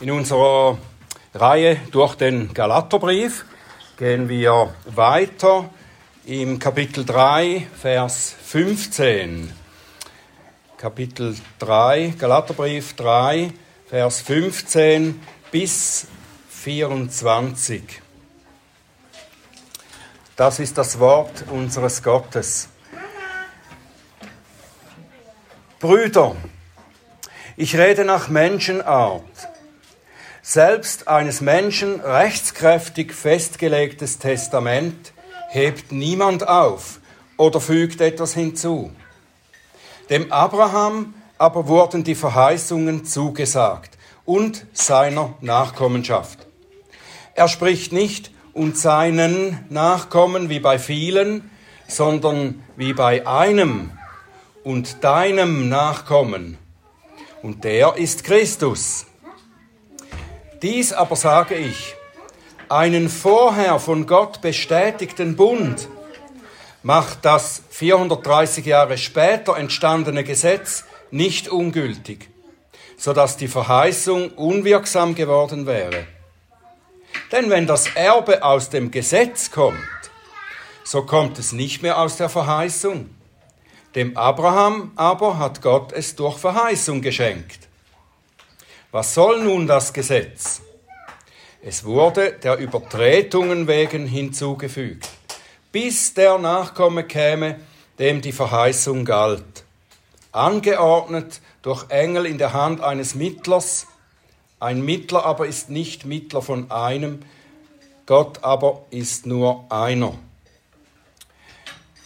In unserer Reihe durch den Galaterbrief gehen wir weiter im Kapitel 3, Vers 15. Kapitel 3, Galaterbrief 3, Vers 15 bis 24. Das ist das Wort unseres Gottes. Brüder, ich rede nach Menschenart selbst eines Menschen rechtskräftig festgelegtes Testament hebt niemand auf oder fügt etwas hinzu. Dem Abraham aber wurden die Verheißungen zugesagt und seiner Nachkommenschaft. Er spricht nicht und seinen Nachkommen wie bei vielen, sondern wie bei einem und deinem Nachkommen. Und der ist Christus. Dies aber sage ich, einen vorher von Gott bestätigten Bund macht das 430 Jahre später entstandene Gesetz nicht ungültig, so dass die Verheißung unwirksam geworden wäre. Denn wenn das Erbe aus dem Gesetz kommt, so kommt es nicht mehr aus der Verheißung. Dem Abraham aber hat Gott es durch Verheißung geschenkt. Was soll nun das Gesetz? Es wurde der Übertretungen wegen hinzugefügt, bis der Nachkomme käme, dem die Verheißung galt, angeordnet durch Engel in der Hand eines Mittlers. Ein Mittler aber ist nicht Mittler von einem, Gott aber ist nur einer.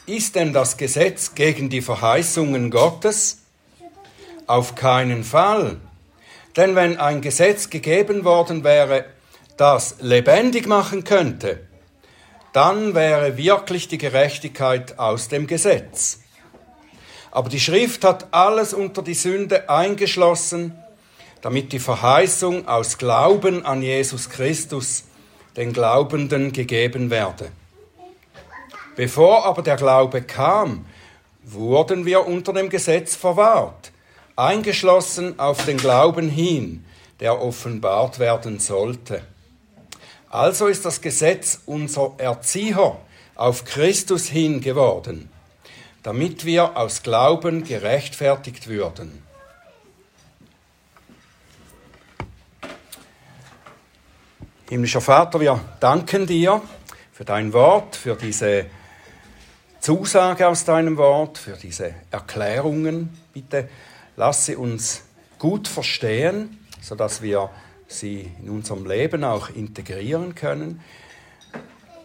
Ist denn das Gesetz gegen die Verheißungen Gottes? Auf keinen Fall. Denn wenn ein Gesetz gegeben worden wäre, das lebendig machen könnte, dann wäre wirklich die Gerechtigkeit aus dem Gesetz. Aber die Schrift hat alles unter die Sünde eingeschlossen, damit die Verheißung aus Glauben an Jesus Christus den Glaubenden gegeben werde. Bevor aber der Glaube kam, wurden wir unter dem Gesetz verwahrt, eingeschlossen auf den Glauben hin, der offenbart werden sollte. Also ist das Gesetz unser Erzieher auf Christus hin geworden, damit wir aus Glauben gerechtfertigt würden. Himmlischer Vater, wir danken dir für dein Wort, für diese Zusage aus deinem Wort, für diese Erklärungen. Bitte Lass sie uns gut verstehen, sodass wir sie in unserem Leben auch integrieren können.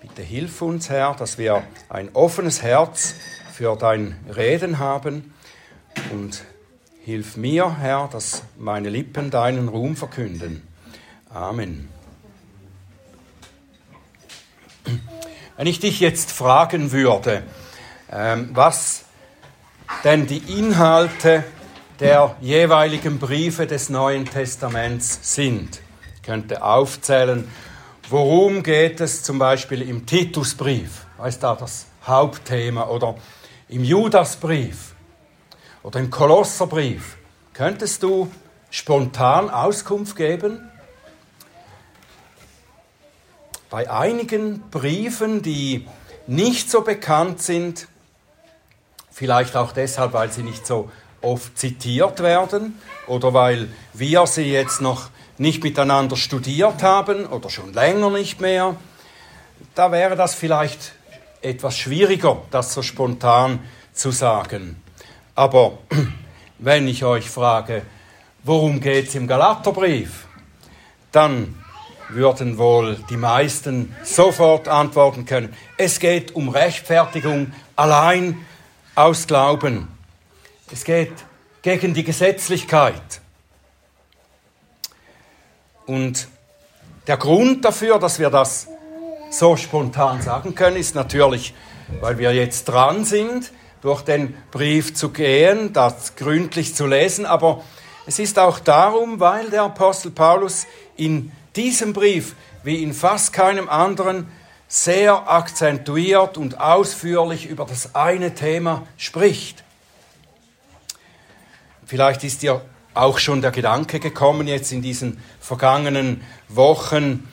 Bitte hilf uns, Herr, dass wir ein offenes Herz für dein Reden haben und hilf mir, Herr, dass meine Lippen deinen Ruhm verkünden. Amen. Wenn ich dich jetzt fragen würde, ähm, was denn die Inhalte der jeweiligen Briefe des Neuen Testaments sind. Ich könnte aufzählen, worum geht es zum Beispiel im Titusbrief, ist da das Hauptthema, oder im Judasbrief oder im Kolosserbrief. Könntest du spontan Auskunft geben? Bei einigen Briefen, die nicht so bekannt sind, vielleicht auch deshalb, weil sie nicht so oft zitiert werden oder weil wir sie jetzt noch nicht miteinander studiert haben oder schon länger nicht mehr, da wäre das vielleicht etwas schwieriger, das so spontan zu sagen. Aber wenn ich euch frage, worum geht es im Galaterbrief, dann würden wohl die meisten sofort antworten können, es geht um Rechtfertigung allein aus Glauben. Es geht gegen die Gesetzlichkeit. Und der Grund dafür, dass wir das so spontan sagen können, ist natürlich, weil wir jetzt dran sind, durch den Brief zu gehen, das gründlich zu lesen, aber es ist auch darum, weil der Apostel Paulus in diesem Brief, wie in fast keinem anderen, sehr akzentuiert und ausführlich über das eine Thema spricht. Vielleicht ist dir auch schon der Gedanke gekommen, jetzt in diesen vergangenen Wochen,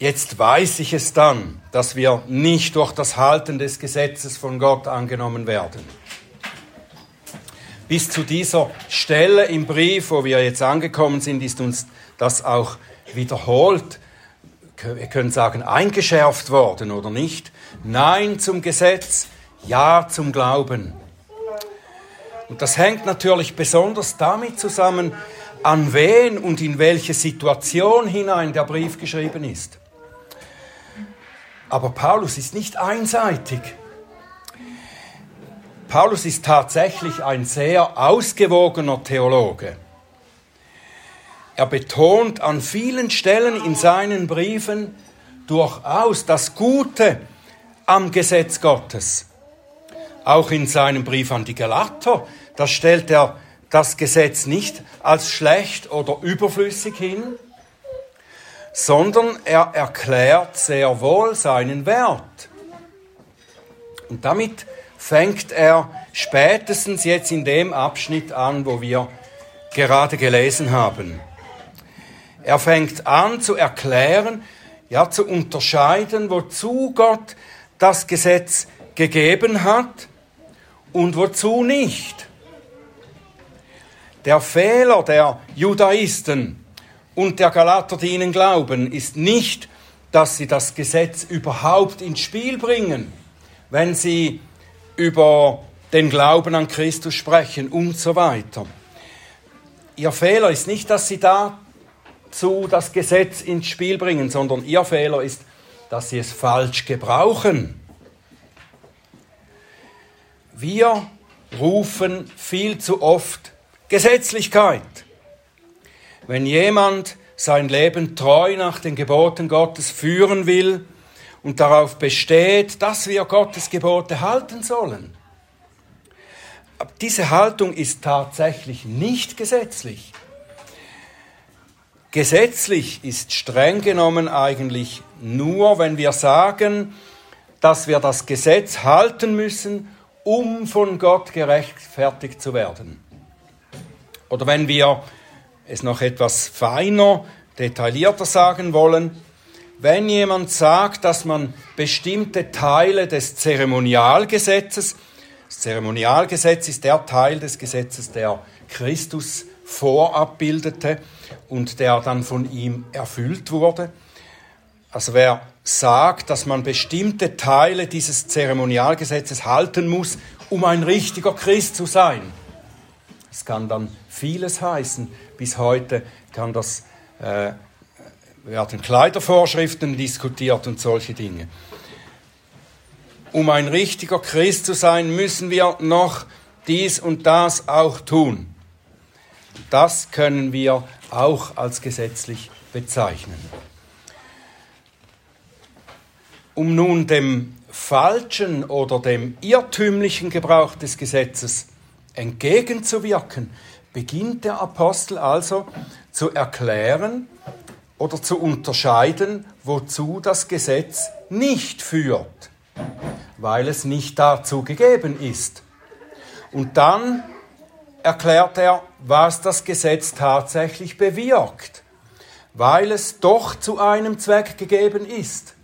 jetzt weiß ich es dann, dass wir nicht durch das Halten des Gesetzes von Gott angenommen werden. Bis zu dieser Stelle im Brief, wo wir jetzt angekommen sind, ist uns das auch wiederholt, wir können sagen, eingeschärft worden oder nicht. Nein zum Gesetz, ja zum Glauben. Und das hängt natürlich besonders damit zusammen, an wen und in welche Situation hinein der Brief geschrieben ist. Aber Paulus ist nicht einseitig. Paulus ist tatsächlich ein sehr ausgewogener Theologe. Er betont an vielen Stellen in seinen Briefen durchaus das Gute am Gesetz Gottes. Auch in seinem Brief an die Galater, da stellt er das Gesetz nicht als schlecht oder überflüssig hin, sondern er erklärt sehr wohl seinen Wert. Und damit fängt er spätestens jetzt in dem Abschnitt an, wo wir gerade gelesen haben. Er fängt an zu erklären, ja, zu unterscheiden, wozu Gott das Gesetz gegeben hat und wozu nicht. Der Fehler der Judaisten und der Galater, die ihnen glauben, ist nicht, dass sie das Gesetz überhaupt ins Spiel bringen, wenn sie über den Glauben an Christus sprechen und so weiter. Ihr Fehler ist nicht, dass sie dazu das Gesetz ins Spiel bringen, sondern ihr Fehler ist, dass sie es falsch gebrauchen. Wir rufen viel zu oft Gesetzlichkeit. Wenn jemand sein Leben treu nach den Geboten Gottes führen will und darauf besteht, dass wir Gottes Gebote halten sollen. Diese Haltung ist tatsächlich nicht gesetzlich. Gesetzlich ist streng genommen eigentlich nur, wenn wir sagen, dass wir das Gesetz halten müssen, um von Gott gerechtfertigt zu werden. Oder wenn wir es noch etwas feiner, detaillierter sagen wollen, wenn jemand sagt, dass man bestimmte Teile des Zeremonialgesetzes, das Zeremonialgesetz ist der Teil des Gesetzes, der Christus vorabbildete und der dann von ihm erfüllt wurde, also wer sagt, dass man bestimmte Teile dieses Zeremonialgesetzes halten muss, um ein richtiger Christ zu sein. Es kann dann vieles heißen. Bis heute kann das, äh, werden Kleidervorschriften diskutiert und solche Dinge. Um ein richtiger Christ zu sein, müssen wir noch dies und das auch tun. Das können wir auch als gesetzlich bezeichnen. Um nun dem falschen oder dem irrtümlichen Gebrauch des Gesetzes entgegenzuwirken, beginnt der Apostel also zu erklären oder zu unterscheiden, wozu das Gesetz nicht führt, weil es nicht dazu gegeben ist. Und dann erklärt er, was das Gesetz tatsächlich bewirkt, weil es doch zu einem Zweck gegeben ist.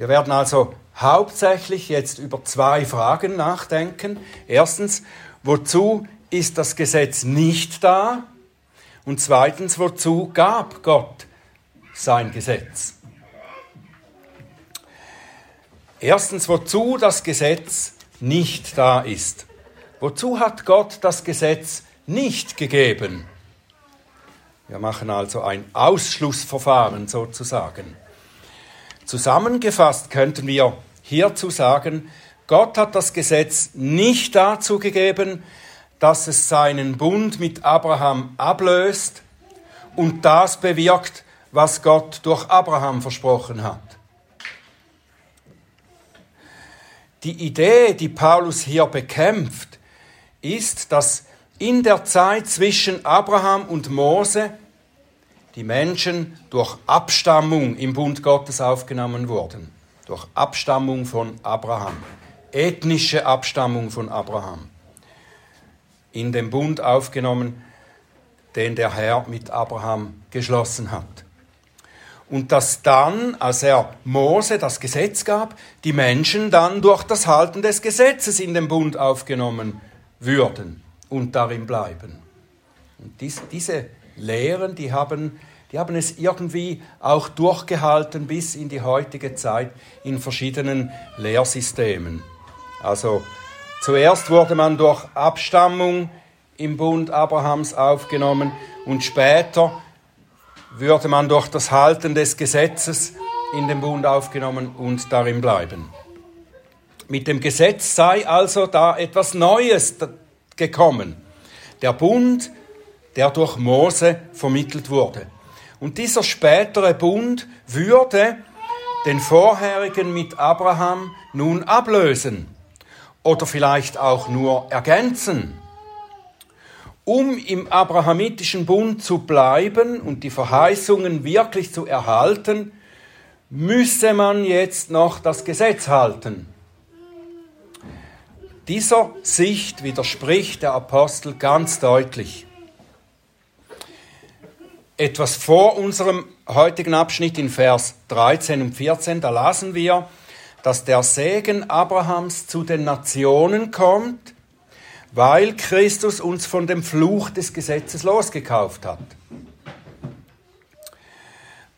Wir werden also hauptsächlich jetzt über zwei Fragen nachdenken. Erstens, wozu ist das Gesetz nicht da? Und zweitens, wozu gab Gott sein Gesetz? Erstens, wozu das Gesetz nicht da ist. Wozu hat Gott das Gesetz nicht gegeben? Wir machen also ein Ausschlussverfahren sozusagen. Zusammengefasst könnten wir hierzu sagen, Gott hat das Gesetz nicht dazu gegeben, dass es seinen Bund mit Abraham ablöst und das bewirkt, was Gott durch Abraham versprochen hat. Die Idee, die Paulus hier bekämpft, ist, dass in der Zeit zwischen Abraham und Mose die Menschen durch Abstammung im Bund Gottes aufgenommen wurden. Durch Abstammung von Abraham. Ethnische Abstammung von Abraham. in den Bund aufgenommen, den der Herr mit Abraham geschlossen hat. Und dass dann, als er Mose das Gesetz gab, die Menschen dann durch das Halten des Gesetzes in den Bund aufgenommen würden und darin bleiben. Und dies, diese Lehren, die haben, die haben es irgendwie auch durchgehalten bis in die heutige Zeit in verschiedenen Lehrsystemen. Also zuerst wurde man durch Abstammung im Bund Abrahams aufgenommen und später würde man durch das Halten des Gesetzes in den Bund aufgenommen und darin bleiben. Mit dem Gesetz sei also da etwas Neues gekommen. Der Bund, der durch Mose vermittelt wurde. Und dieser spätere Bund würde den vorherigen mit Abraham nun ablösen oder vielleicht auch nur ergänzen. Um im abrahamitischen Bund zu bleiben und die Verheißungen wirklich zu erhalten, müsse man jetzt noch das Gesetz halten. Dieser Sicht widerspricht der Apostel ganz deutlich. Etwas vor unserem heutigen Abschnitt in Vers 13 und 14, da lasen wir, dass der Segen Abrahams zu den Nationen kommt, weil Christus uns von dem Fluch des Gesetzes losgekauft hat.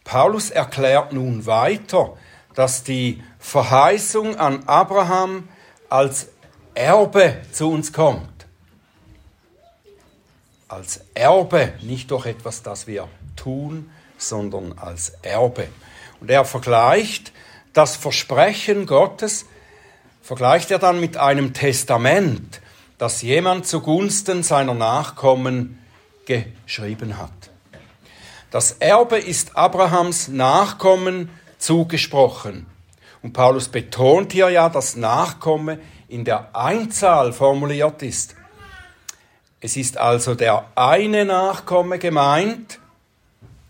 Paulus erklärt nun weiter, dass die Verheißung an Abraham als Erbe zu uns kommt. Als Erbe, nicht durch etwas, das wir tun, sondern als Erbe. Und er vergleicht das Versprechen Gottes, vergleicht er dann mit einem Testament, das jemand zugunsten seiner Nachkommen geschrieben hat. Das Erbe ist Abrahams Nachkommen zugesprochen. Und Paulus betont hier ja, dass Nachkomme in der Einzahl formuliert ist. Es ist also der eine Nachkomme gemeint,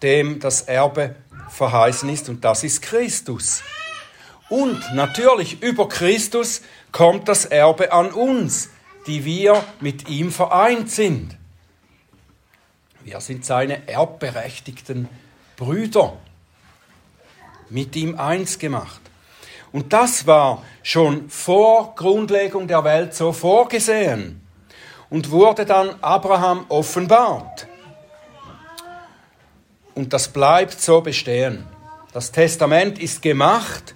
dem das Erbe verheißen ist, und das ist Christus. Und natürlich über Christus kommt das Erbe an uns, die wir mit ihm vereint sind. Wir sind seine erbberechtigten Brüder, mit ihm eins gemacht. Und das war schon vor Grundlegung der Welt so vorgesehen und wurde dann Abraham offenbart. Und das bleibt so bestehen. Das Testament ist gemacht,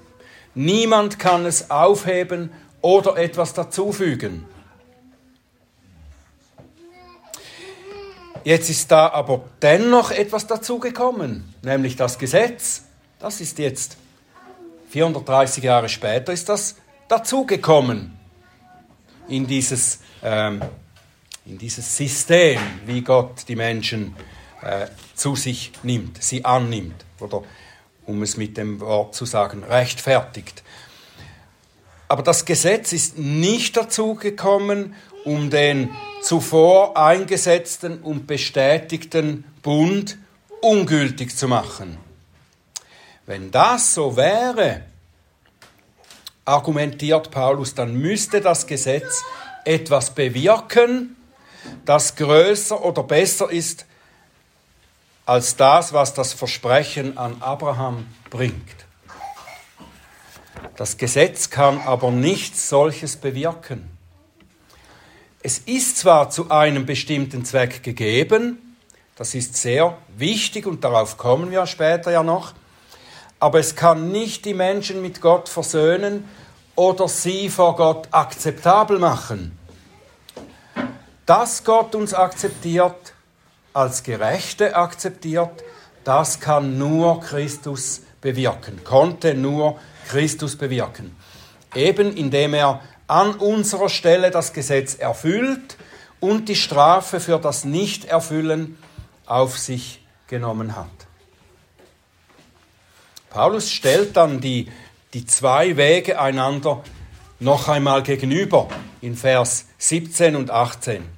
niemand kann es aufheben oder etwas dazufügen. Jetzt ist da aber dennoch etwas dazugekommen, nämlich das Gesetz. Das ist jetzt 430 Jahre später ist das dazugekommen in dieses, ähm, in dieses System, wie Gott die Menschen äh, zu sich nimmt, sie annimmt oder um es mit dem Wort zu sagen, rechtfertigt. Aber das Gesetz ist nicht dazugekommen, um den zuvor eingesetzten und bestätigten Bund ungültig zu machen. Wenn das so wäre, argumentiert Paulus, dann müsste das Gesetz etwas bewirken, das größer oder besser ist als das, was das Versprechen an Abraham bringt. Das Gesetz kann aber nichts solches bewirken. Es ist zwar zu einem bestimmten Zweck gegeben, das ist sehr wichtig und darauf kommen wir später ja noch, aber es kann nicht die Menschen mit Gott versöhnen oder sie vor Gott akzeptabel machen. Dass Gott uns akzeptiert, als Gerechte akzeptiert, das kann nur Christus bewirken, konnte nur Christus bewirken. Eben indem er an unserer Stelle das Gesetz erfüllt und die Strafe für das Nichterfüllen auf sich genommen hat. Paulus stellt dann die, die zwei Wege einander noch einmal gegenüber in Vers 17 und 18.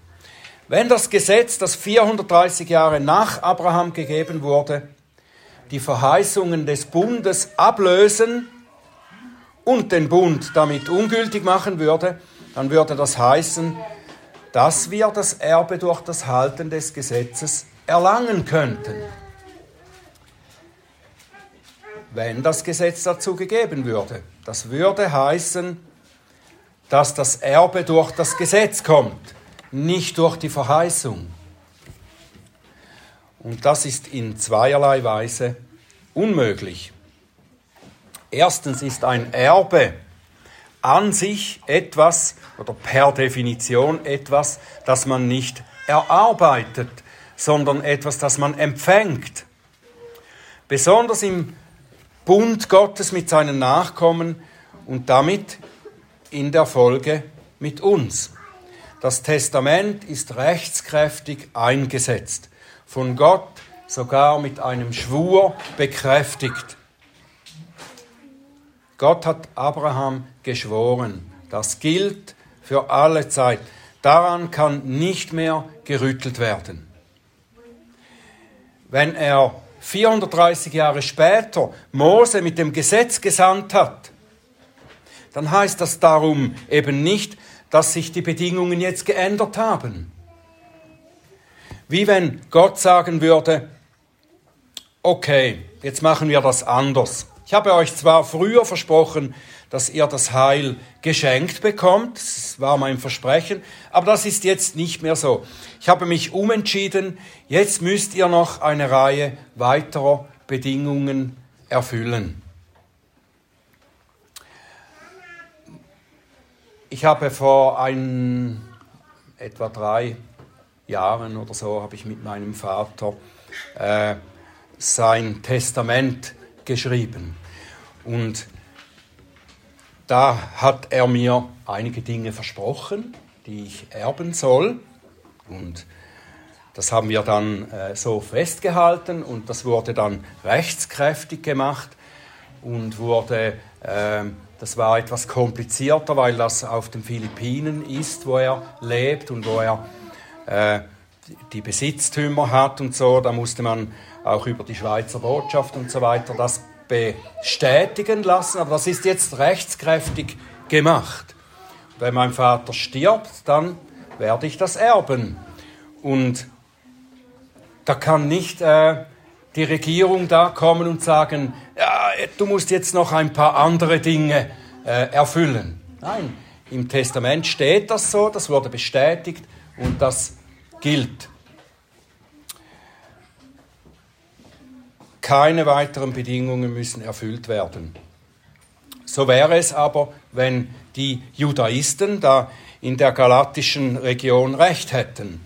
Wenn das Gesetz, das 430 Jahre nach Abraham gegeben wurde, die Verheißungen des Bundes ablösen und den Bund damit ungültig machen würde, dann würde das heißen, dass wir das Erbe durch das Halten des Gesetzes erlangen könnten. Wenn das Gesetz dazu gegeben würde. Das würde heißen, dass das Erbe durch das Gesetz kommt, nicht durch die Verheißung. Und das ist in zweierlei Weise unmöglich. Erstens ist ein Erbe an sich etwas oder per Definition etwas, das man nicht erarbeitet, sondern etwas, das man empfängt. Besonders im Bund Gottes mit seinen Nachkommen und damit in der Folge mit uns. Das Testament ist rechtskräftig eingesetzt, von Gott sogar mit einem Schwur bekräftigt. Gott hat Abraham geschworen. Das gilt für alle Zeit. Daran kann nicht mehr gerüttelt werden. Wenn er 430 Jahre später Mose mit dem Gesetz gesandt hat, dann heißt das darum eben nicht, dass sich die Bedingungen jetzt geändert haben. Wie wenn Gott sagen würde, okay, jetzt machen wir das anders. Ich habe euch zwar früher versprochen, dass ihr das Heil geschenkt bekommt, das war mein Versprechen, aber das ist jetzt nicht mehr so. Ich habe mich umentschieden, jetzt müsst ihr noch eine Reihe weiterer Bedingungen erfüllen. Ich habe vor ein, etwa drei Jahren oder so, habe ich mit meinem Vater äh, sein Testament geschrieben. Und da hat er mir einige Dinge versprochen, die ich erben soll. Und das haben wir dann äh, so festgehalten und das wurde dann rechtskräftig gemacht und wurde, äh, das war etwas komplizierter, weil das auf den Philippinen ist, wo er lebt und wo er äh, die Besitztümer hat und so. Da musste man auch über die Schweizer Botschaft und so weiter das bestätigen lassen, aber das ist jetzt rechtskräftig gemacht. Wenn mein Vater stirbt, dann werde ich das erben. Und da kann nicht äh, die Regierung da kommen und sagen, du musst jetzt noch ein paar andere Dinge äh, erfüllen. Nein, im Testament steht das so, das wurde bestätigt und das gilt. Keine weiteren Bedingungen müssen erfüllt werden. So wäre es aber, wenn die Judaisten da in der galatischen Region recht hätten.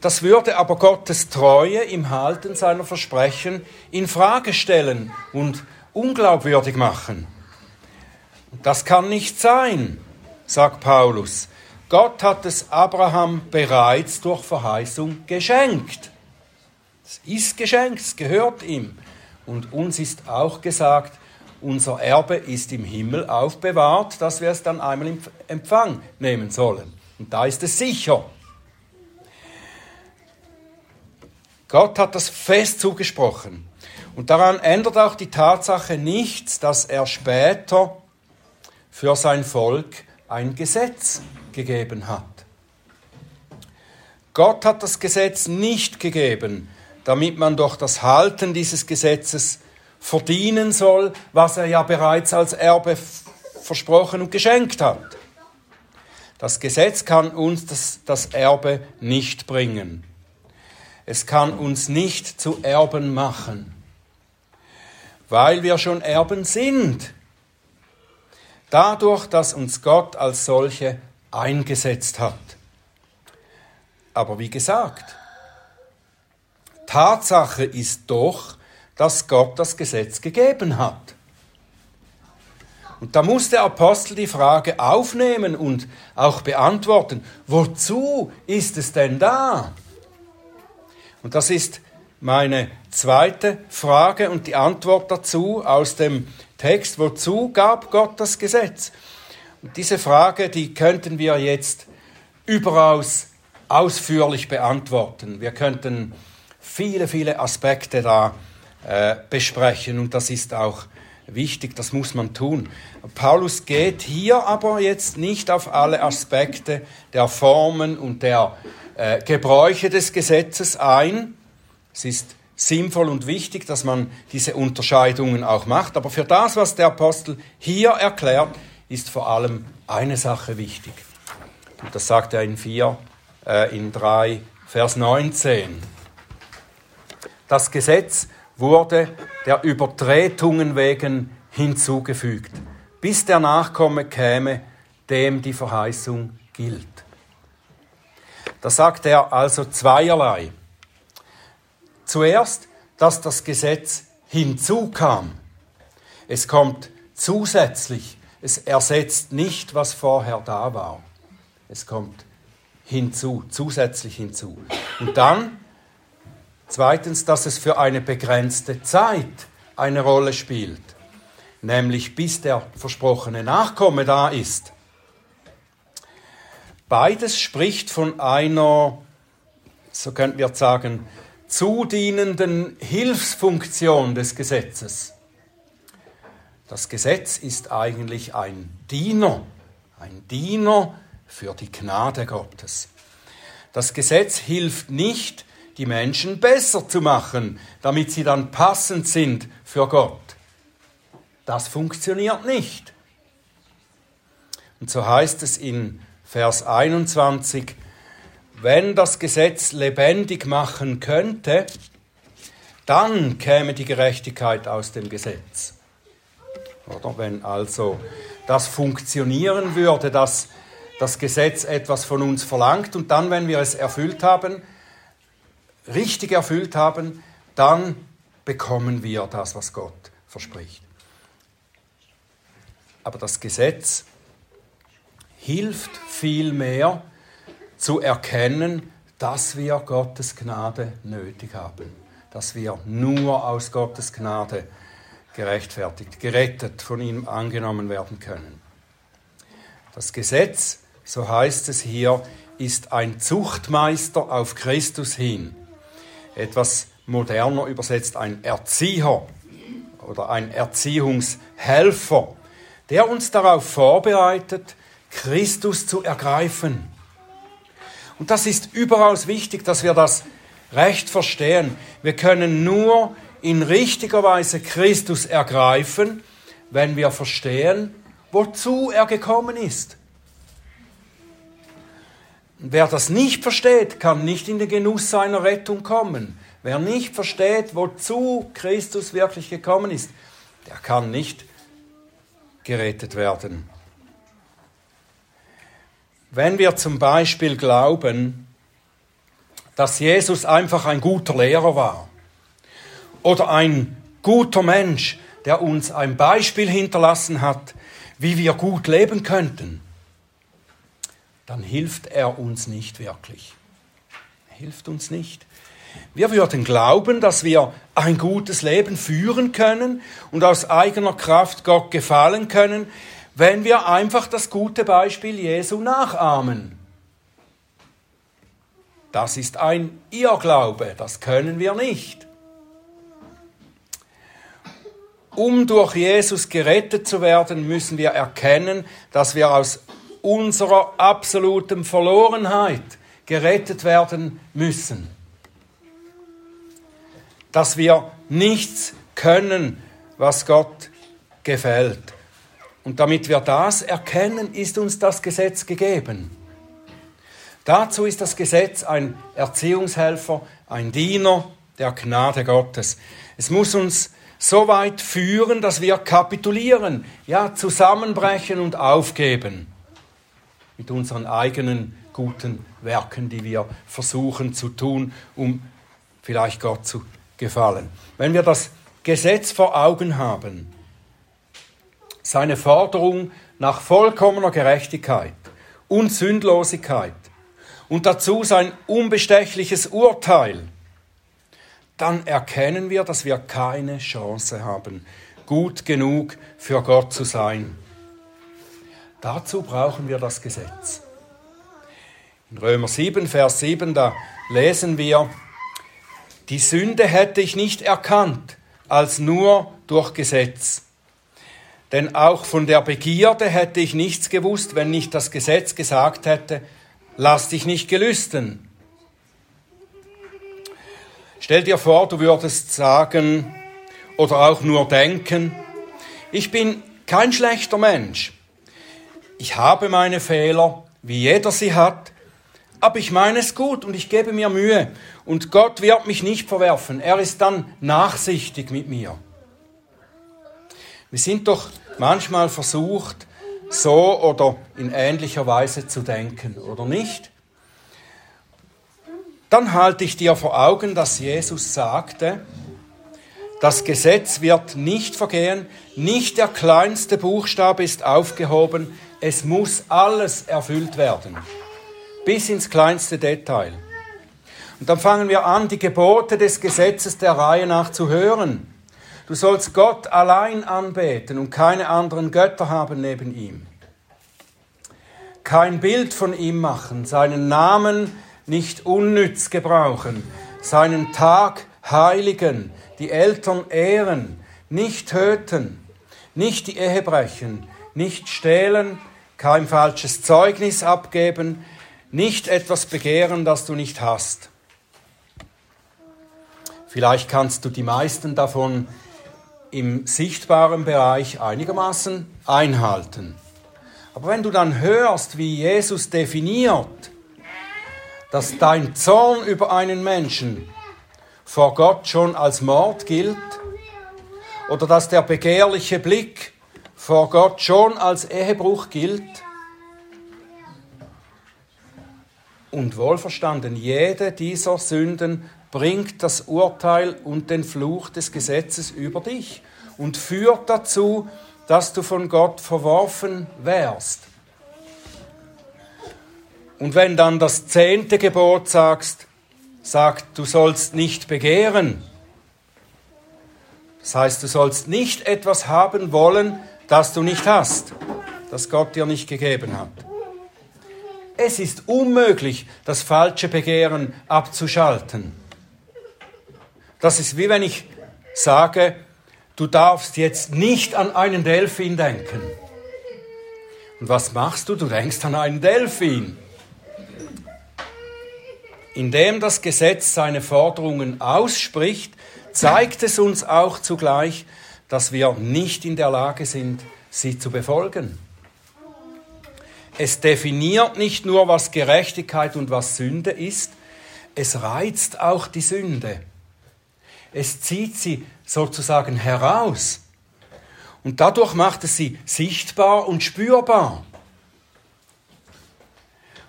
Das würde aber Gottes Treue im Halten seiner Versprechen in Frage stellen und unglaubwürdig machen. Das kann nicht sein, sagt Paulus. Gott hat es Abraham bereits durch Verheißung geschenkt. Es ist geschenkt, es gehört ihm. Und uns ist auch gesagt, unser Erbe ist im Himmel aufbewahrt, dass wir es dann einmal im Empfang nehmen sollen. Und da ist es sicher. Gott hat das fest zugesprochen. Und daran ändert auch die Tatsache nichts, dass er später für sein Volk ein Gesetz gegeben hat. Gott hat das Gesetz nicht gegeben, damit man durch das Halten dieses Gesetzes verdienen soll, was er ja bereits als Erbe versprochen und geschenkt hat. Das Gesetz kann uns das, das, Erbe nicht bringen. Es kann uns nicht zu Erben machen, weil wir schon Erben sind. Dadurch, dass uns Gott als solche eingesetzt hat. Aber wie gesagt, Tatsache ist doch, dass Gott das Gesetz gegeben hat. Und da muss der Apostel die Frage aufnehmen und auch beantworten, wozu ist es denn da? Und das ist meine zweite Frage und die Antwort dazu aus dem Text, wozu gab Gott das Gesetz? Und diese Frage, die könnten wir jetzt überaus ausführlich beantworten. Wir könnten viele, viele Aspekte da äh, besprechen und das ist auch wichtig, das muss man tun. Paulus geht hier aber jetzt nicht auf alle Aspekte der Formen und der äh, Gebräuche des Gesetzes ein. Es ist sinnvoll und wichtig, dass man diese Unterscheidungen auch macht. Aber für das, was der Apostel hier erklärt, ist vor allem eine Sache wichtig. Und das sagt er in 4, äh, in 3, Vers 19. Das Gesetz wurde der Übertretungen wegen hinzugefügt, bis der Nachkomme käme, dem die Verheißung gilt. Da sagt er also zweierlei. Zuerst, dass das Gesetz hinzukam. Es kommt zusätzlich. Es ersetzt nicht, was vorher da war. Es kommt hinzu, zusätzlich hinzu. Und dann, zweitens, dass es für eine begrenzte Zeit eine Rolle spielt, nämlich bis der versprochene Nachkomme da ist. Beides spricht von einer, so könnten wir sagen, zudienenden Hilfsfunktion des Gesetzes. Das Gesetz ist eigentlich ein Diener, ein Diener für die Gnade Gottes. Das Gesetz hilft nicht, die Menschen besser zu machen, damit sie dann passend sind für Gott. Das funktioniert nicht. Und so heißt es in Vers 21, wenn das Gesetz lebendig machen könnte, dann käme die Gerechtigkeit aus dem Gesetz. Oder wenn also das funktionieren würde, dass das Gesetz etwas von uns verlangt und dann, wenn wir es erfüllt haben, richtig erfüllt haben, dann bekommen wir das, was Gott verspricht. Aber das Gesetz hilft vielmehr zu erkennen, dass wir Gottes Gnade nötig haben, dass wir nur aus Gottes Gnade gerechtfertigt, gerettet von ihm angenommen werden können. Das Gesetz, so heißt es hier, ist ein Zuchtmeister auf Christus hin. Etwas moderner übersetzt ein Erzieher oder ein Erziehungshelfer, der uns darauf vorbereitet, Christus zu ergreifen. Und das ist überaus wichtig, dass wir das recht verstehen. Wir können nur in richtiger Weise Christus ergreifen, wenn wir verstehen, wozu er gekommen ist. Wer das nicht versteht, kann nicht in den Genuss seiner Rettung kommen. Wer nicht versteht, wozu Christus wirklich gekommen ist, der kann nicht gerettet werden. Wenn wir zum Beispiel glauben, dass Jesus einfach ein guter Lehrer war oder ein guter Mensch, der uns ein Beispiel hinterlassen hat, wie wir gut leben könnten, dann hilft er uns nicht wirklich. Er hilft uns nicht. Wir würden glauben, dass wir ein gutes Leben führen können und aus eigener Kraft Gott gefallen können, wenn wir einfach das gute Beispiel Jesu nachahmen. Das ist ein Irrglaube, das können wir nicht. Um durch Jesus gerettet zu werden, müssen wir erkennen, dass wir aus unserer absoluten Verlorenheit gerettet werden müssen. Dass wir nichts können, was Gott gefällt. Und damit wir das erkennen, ist uns das Gesetz gegeben. Dazu ist das Gesetz ein Erziehungshelfer, ein Diener der Gnade Gottes. Es muss uns so weit führen, dass wir kapitulieren, ja, zusammenbrechen und aufgeben mit unseren eigenen guten Werken, die wir versuchen zu tun, um vielleicht Gott zu gefallen. Wenn wir das Gesetz vor Augen haben, seine Forderung nach vollkommener Gerechtigkeit und Sündlosigkeit und dazu sein unbestechliches Urteil, dann erkennen wir, dass wir keine Chance haben, gut genug für Gott zu sein. Dazu brauchen wir das Gesetz. In Römer 7, Vers 7, da lesen wir, die Sünde hätte ich nicht erkannt als nur durch Gesetz denn auch von der Begierde hätte ich nichts gewusst, wenn nicht das Gesetz gesagt hätte, lass dich nicht gelüsten. Stell dir vor, du würdest sagen oder auch nur denken, ich bin kein schlechter Mensch. Ich habe meine Fehler, wie jeder sie hat, aber ich meine es gut und ich gebe mir Mühe und Gott wird mich nicht verwerfen. Er ist dann nachsichtig mit mir. Wir sind doch manchmal versucht, so oder in ähnlicher Weise zu denken, oder nicht? Dann halte ich dir vor Augen, dass Jesus sagte, das Gesetz wird nicht vergehen, nicht der kleinste Buchstabe ist aufgehoben, es muss alles erfüllt werden, bis ins kleinste Detail. Und dann fangen wir an, die Gebote des Gesetzes der Reihe nach zu hören. Du sollst Gott allein anbeten und keine anderen Götter haben neben ihm. Kein Bild von ihm machen, seinen Namen nicht unnütz gebrauchen, seinen Tag heiligen, die Eltern ehren, nicht töten, nicht die Ehe brechen, nicht stehlen, kein falsches Zeugnis abgeben, nicht etwas begehren, das du nicht hast. Vielleicht kannst du die meisten davon im sichtbaren Bereich einigermaßen einhalten. Aber wenn du dann hörst, wie Jesus definiert, dass dein Zorn über einen Menschen vor Gott schon als Mord gilt, oder dass der begehrliche Blick vor Gott schon als Ehebruch gilt, und wohlverstanden, jede dieser Sünden bringt das Urteil und den Fluch des Gesetzes über dich und führt dazu, dass du von Gott verworfen wärst. Und wenn dann das zehnte Gebot sagst, sagt, du sollst nicht begehren, das heißt, du sollst nicht etwas haben wollen, das du nicht hast, das Gott dir nicht gegeben hat. Es ist unmöglich, das falsche Begehren abzuschalten. Das ist wie wenn ich sage, du darfst jetzt nicht an einen Delfin denken. Und was machst du? Du denkst an einen Delfin. Indem das Gesetz seine Forderungen ausspricht, zeigt es uns auch zugleich, dass wir nicht in der Lage sind, sie zu befolgen. Es definiert nicht nur, was Gerechtigkeit und was Sünde ist, es reizt auch die Sünde. Es zieht sie sozusagen heraus. Und dadurch macht es sie sichtbar und spürbar.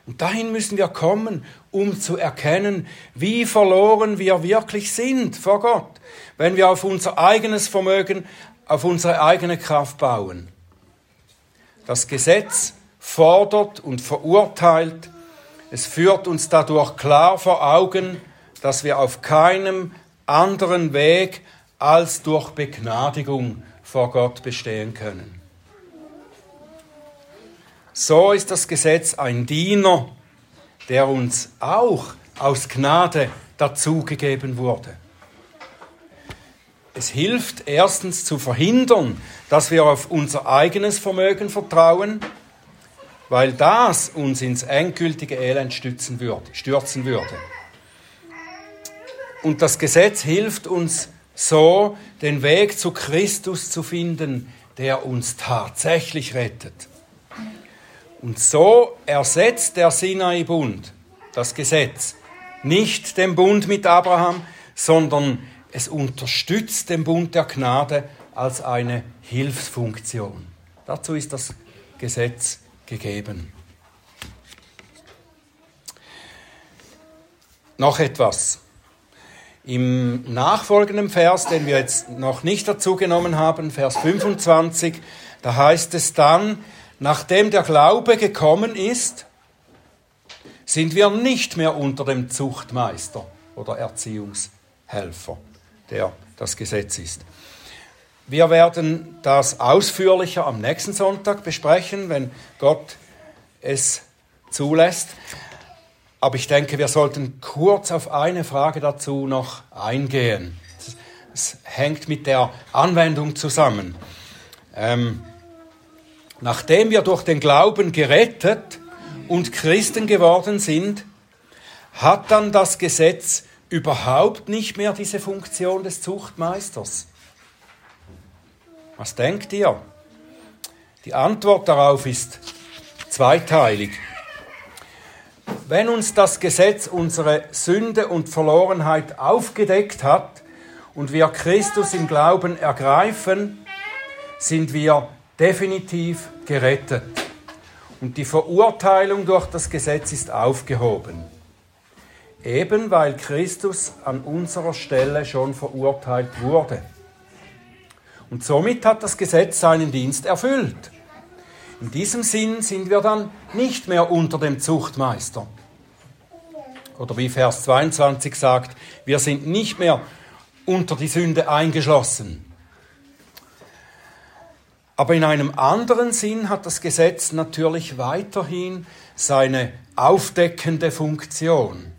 Und dahin müssen wir kommen, um zu erkennen, wie verloren wir wirklich sind vor Gott, wenn wir auf unser eigenes Vermögen, auf unsere eigene Kraft bauen. Das Gesetz fordert und verurteilt, es führt uns dadurch klar vor Augen, dass wir auf keinem anderen Weg als durch Begnadigung vor Gott bestehen können. So ist das Gesetz ein Diener, der uns auch aus Gnade dazugegeben wurde. Es hilft erstens zu verhindern, dass wir auf unser eigenes Vermögen vertrauen, weil das uns ins endgültige Elend stürzen würde. Und das Gesetz hilft uns so, den Weg zu Christus zu finden, der uns tatsächlich rettet. Und so ersetzt der Sinai-Bund, das Gesetz, nicht den Bund mit Abraham, sondern es unterstützt den Bund der Gnade als eine Hilfsfunktion. Dazu ist das Gesetz gegeben. Noch etwas. Im nachfolgenden Vers, den wir jetzt noch nicht dazu genommen haben, Vers 25, da heißt es dann, nachdem der Glaube gekommen ist, sind wir nicht mehr unter dem Zuchtmeister oder Erziehungshelfer, der das Gesetz ist. Wir werden das ausführlicher am nächsten Sonntag besprechen, wenn Gott es zulässt. Aber ich denke, wir sollten kurz auf eine Frage dazu noch eingehen. Es hängt mit der Anwendung zusammen. Ähm, nachdem wir durch den Glauben gerettet und Christen geworden sind, hat dann das Gesetz überhaupt nicht mehr diese Funktion des Zuchtmeisters. Was denkt ihr? Die Antwort darauf ist zweiteilig. Wenn uns das Gesetz unsere Sünde und Verlorenheit aufgedeckt hat und wir Christus im Glauben ergreifen, sind wir definitiv gerettet. Und die Verurteilung durch das Gesetz ist aufgehoben. Eben weil Christus an unserer Stelle schon verurteilt wurde. Und somit hat das Gesetz seinen Dienst erfüllt. In diesem Sinn sind wir dann nicht mehr unter dem Zuchtmeister. Oder wie Vers 22 sagt, wir sind nicht mehr unter die Sünde eingeschlossen. Aber in einem anderen Sinn hat das Gesetz natürlich weiterhin seine aufdeckende Funktion.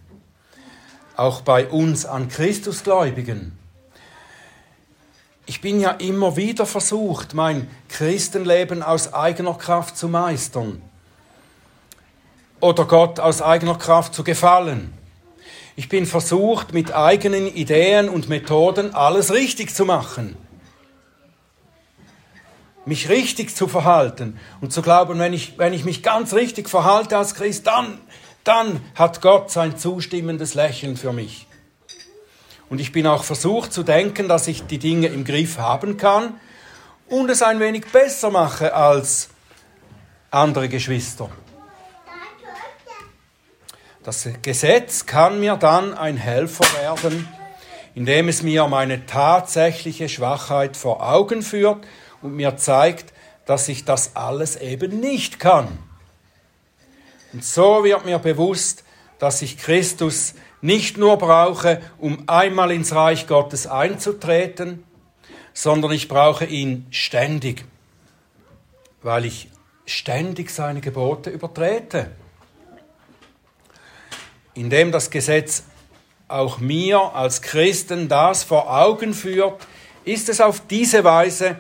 Auch bei uns an Christusgläubigen. Ich bin ja immer wieder versucht, mein Christenleben aus eigener Kraft zu meistern oder Gott aus eigener Kraft zu gefallen. Ich bin versucht, mit eigenen Ideen und Methoden alles richtig zu machen. Mich richtig zu verhalten und zu glauben, wenn ich, wenn ich mich ganz richtig verhalte als Christ, dann, dann hat Gott sein zustimmendes Lächeln für mich. Und ich bin auch versucht zu denken, dass ich die Dinge im Griff haben kann und es ein wenig besser mache als andere Geschwister. Das Gesetz kann mir dann ein Helfer werden, indem es mir meine tatsächliche Schwachheit vor Augen führt und mir zeigt, dass ich das alles eben nicht kann. Und so wird mir bewusst, dass ich Christus nicht nur brauche, um einmal ins Reich Gottes einzutreten, sondern ich brauche ihn ständig, weil ich ständig seine Gebote übertrete. Indem das Gesetz auch mir als Christen das vor Augen führt, ist es auf diese Weise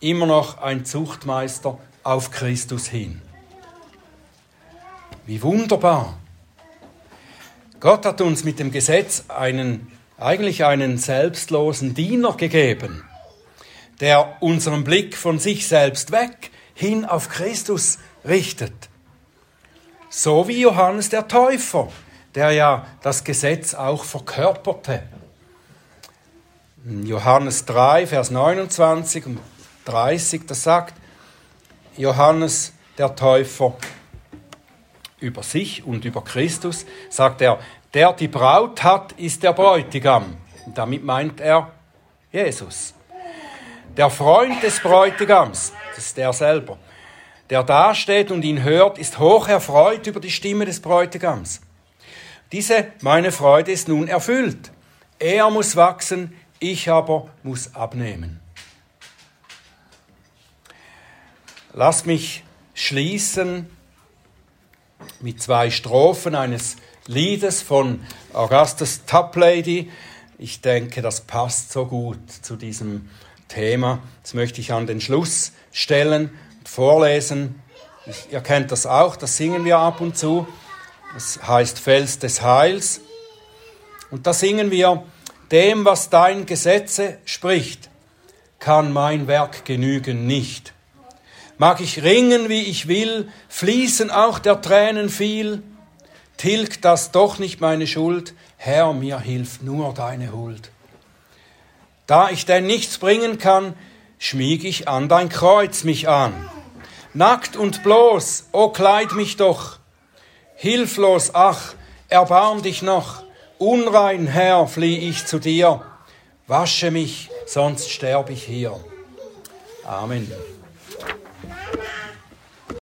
immer noch ein Zuchtmeister auf Christus hin. Wie wunderbar! Gott hat uns mit dem Gesetz einen, eigentlich einen selbstlosen Diener gegeben, der unseren Blick von sich selbst weg hin auf Christus richtet. So wie Johannes der Täufer, der ja das Gesetz auch verkörperte. Johannes 3, Vers 29 und 30, das sagt Johannes der Täufer, über sich und über Christus, sagt er, der die Braut hat, ist der Bräutigam. Damit meint er Jesus. Der Freund des Bräutigams, das ist er selber, der dasteht und ihn hört, ist hoch erfreut über die Stimme des Bräutigams. Diese meine Freude ist nun erfüllt. Er muss wachsen, ich aber muss abnehmen. Lass mich schließen mit zwei Strophen eines Liedes von Augustus Toplady. Ich denke, das passt so gut zu diesem Thema. Das möchte ich an den Schluss stellen und vorlesen. Ihr kennt das auch, das singen wir ab und zu. Das heißt Fels des Heils. Und da singen wir, dem, was dein Gesetze spricht, kann mein Werk genügen nicht. Mag ich ringen, wie ich will, fließen auch der Tränen viel, tilgt das doch nicht meine Schuld, Herr, mir hilft nur deine Huld. Da ich denn nichts bringen kann, schmieg ich an dein Kreuz mich an. Nackt und bloß, o oh, kleid mich doch. Hilflos, ach, erbarm dich noch. Unrein, Herr, flieh ich zu dir. Wasche mich, sonst sterb ich hier. Amen.